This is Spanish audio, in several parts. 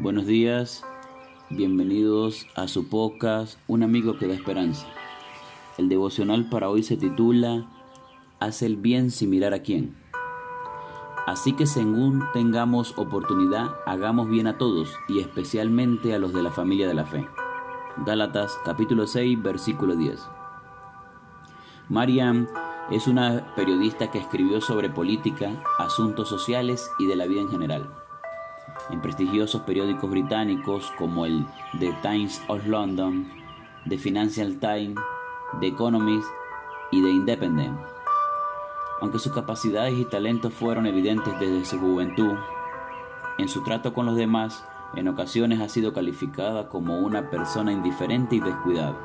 Buenos días, bienvenidos a su podcast Un amigo que da esperanza. El devocional para hoy se titula Haz el bien sin mirar a quién. Así que según tengamos oportunidad, hagamos bien a todos y especialmente a los de la familia de la fe. Gálatas capítulo 6 versículo 10. Mariam es una periodista que escribió sobre política, asuntos sociales y de la vida en general. En prestigiosos periódicos británicos como el The Times of London, The Financial Times, The Economist y The Independent. Aunque sus capacidades y talentos fueron evidentes desde su juventud, en su trato con los demás, en ocasiones ha sido calificada como una persona indiferente y descuidada.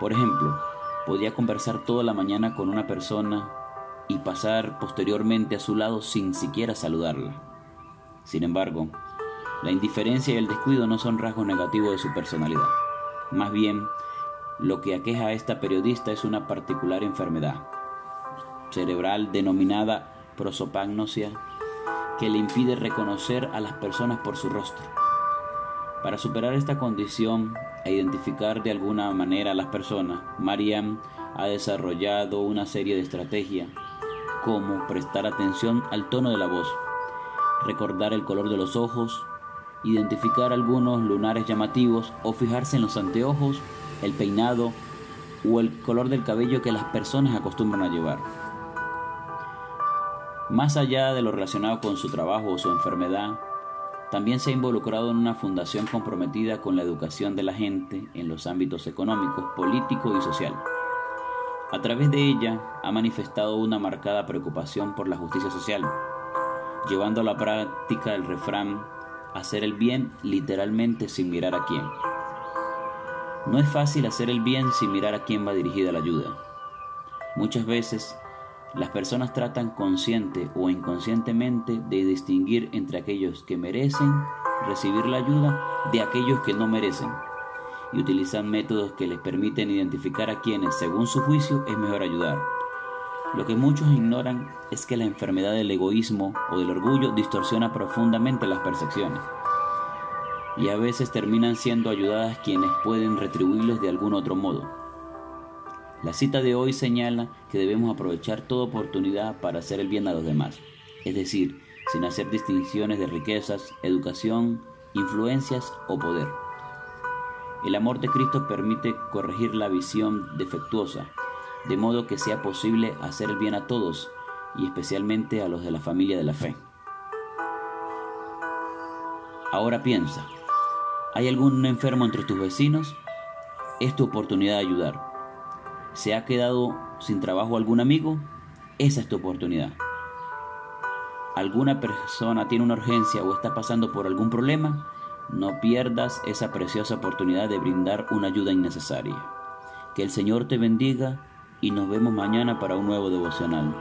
Por ejemplo, Podía conversar toda la mañana con una persona y pasar posteriormente a su lado sin siquiera saludarla. Sin embargo, la indiferencia y el descuido no son rasgos negativos de su personalidad. Más bien, lo que aqueja a esta periodista es una particular enfermedad cerebral denominada prosopagnosia que le impide reconocer a las personas por su rostro. Para superar esta condición e identificar de alguna manera a las personas, Mariam ha desarrollado una serie de estrategias como prestar atención al tono de la voz, recordar el color de los ojos, identificar algunos lunares llamativos o fijarse en los anteojos, el peinado o el color del cabello que las personas acostumbran a llevar. Más allá de lo relacionado con su trabajo o su enfermedad, también se ha involucrado en una fundación comprometida con la educación de la gente en los ámbitos económico, político y social. A través de ella ha manifestado una marcada preocupación por la justicia social, llevando a la práctica el refrán hacer el bien literalmente sin mirar a quién. No es fácil hacer el bien sin mirar a quién va dirigida la ayuda. Muchas veces las personas tratan consciente o inconscientemente de distinguir entre aquellos que merecen recibir la ayuda de aquellos que no merecen y utilizan métodos que les permiten identificar a quienes, según su juicio, es mejor ayudar. Lo que muchos ignoran es que la enfermedad del egoísmo o del orgullo distorsiona profundamente las percepciones y a veces terminan siendo ayudadas quienes pueden retribuirlos de algún otro modo. La cita de hoy señala que debemos aprovechar toda oportunidad para hacer el bien a los demás, es decir, sin hacer distinciones de riquezas, educación, influencias o poder. El amor de Cristo permite corregir la visión defectuosa, de modo que sea posible hacer el bien a todos y especialmente a los de la familia de la fe. Ahora piensa, ¿hay algún enfermo entre tus vecinos? Es tu oportunidad de ayudar. ¿Se ha quedado sin trabajo algún amigo? Esa es tu oportunidad. ¿Alguna persona tiene una urgencia o está pasando por algún problema? No pierdas esa preciosa oportunidad de brindar una ayuda innecesaria. Que el Señor te bendiga y nos vemos mañana para un nuevo devocional.